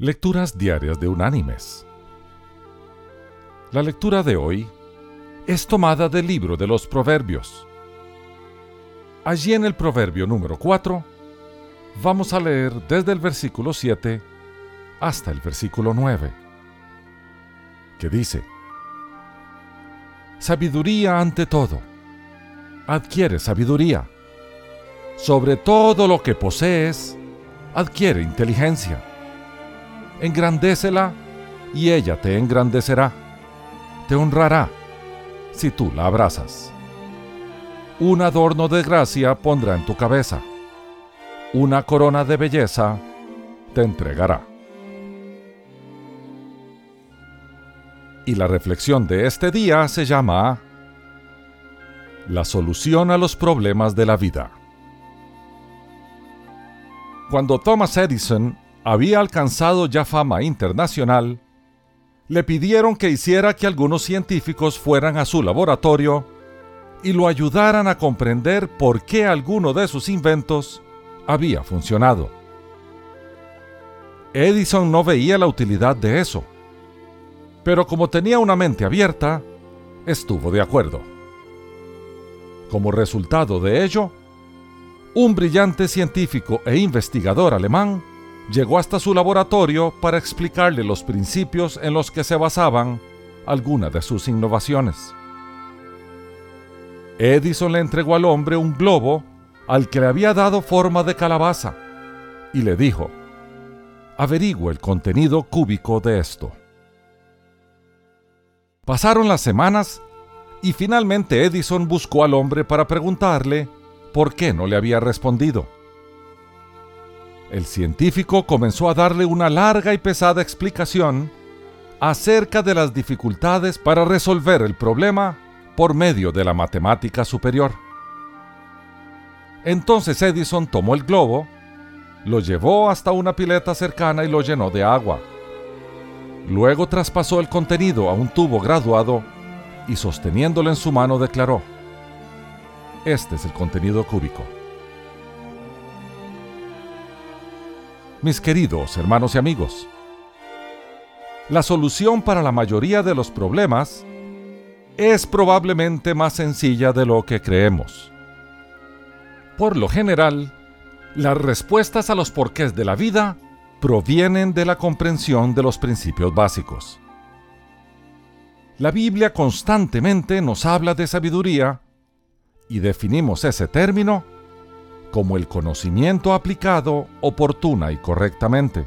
Lecturas Diarias de Unánimes. La lectura de hoy es tomada del libro de los Proverbios. Allí en el Proverbio número 4 vamos a leer desde el versículo 7 hasta el versículo 9, que dice, Sabiduría ante todo. Adquiere sabiduría. Sobre todo lo que posees, adquiere inteligencia engrandécela y ella te engrandecerá, te honrará si tú la abrazas. Un adorno de gracia pondrá en tu cabeza, una corona de belleza te entregará. Y la reflexión de este día se llama La solución a los problemas de la vida. Cuando Thomas Edison había alcanzado ya fama internacional, le pidieron que hiciera que algunos científicos fueran a su laboratorio y lo ayudaran a comprender por qué alguno de sus inventos había funcionado. Edison no veía la utilidad de eso, pero como tenía una mente abierta, estuvo de acuerdo. Como resultado de ello, un brillante científico e investigador alemán llegó hasta su laboratorio para explicarle los principios en los que se basaban algunas de sus innovaciones. Edison le entregó al hombre un globo al que le había dado forma de calabaza y le dijo, averigüe el contenido cúbico de esto. Pasaron las semanas y finalmente Edison buscó al hombre para preguntarle por qué no le había respondido. El científico comenzó a darle una larga y pesada explicación acerca de las dificultades para resolver el problema por medio de la matemática superior. Entonces Edison tomó el globo, lo llevó hasta una pileta cercana y lo llenó de agua. Luego traspasó el contenido a un tubo graduado y sosteniéndolo en su mano declaró, este es el contenido cúbico. Mis queridos hermanos y amigos. La solución para la mayoría de los problemas es probablemente más sencilla de lo que creemos. Por lo general, las respuestas a los porqués de la vida provienen de la comprensión de los principios básicos. La Biblia constantemente nos habla de sabiduría y definimos ese término como el conocimiento aplicado oportuna y correctamente.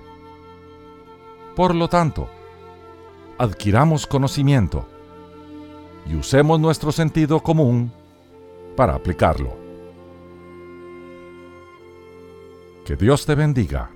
Por lo tanto, adquiramos conocimiento y usemos nuestro sentido común para aplicarlo. Que Dios te bendiga.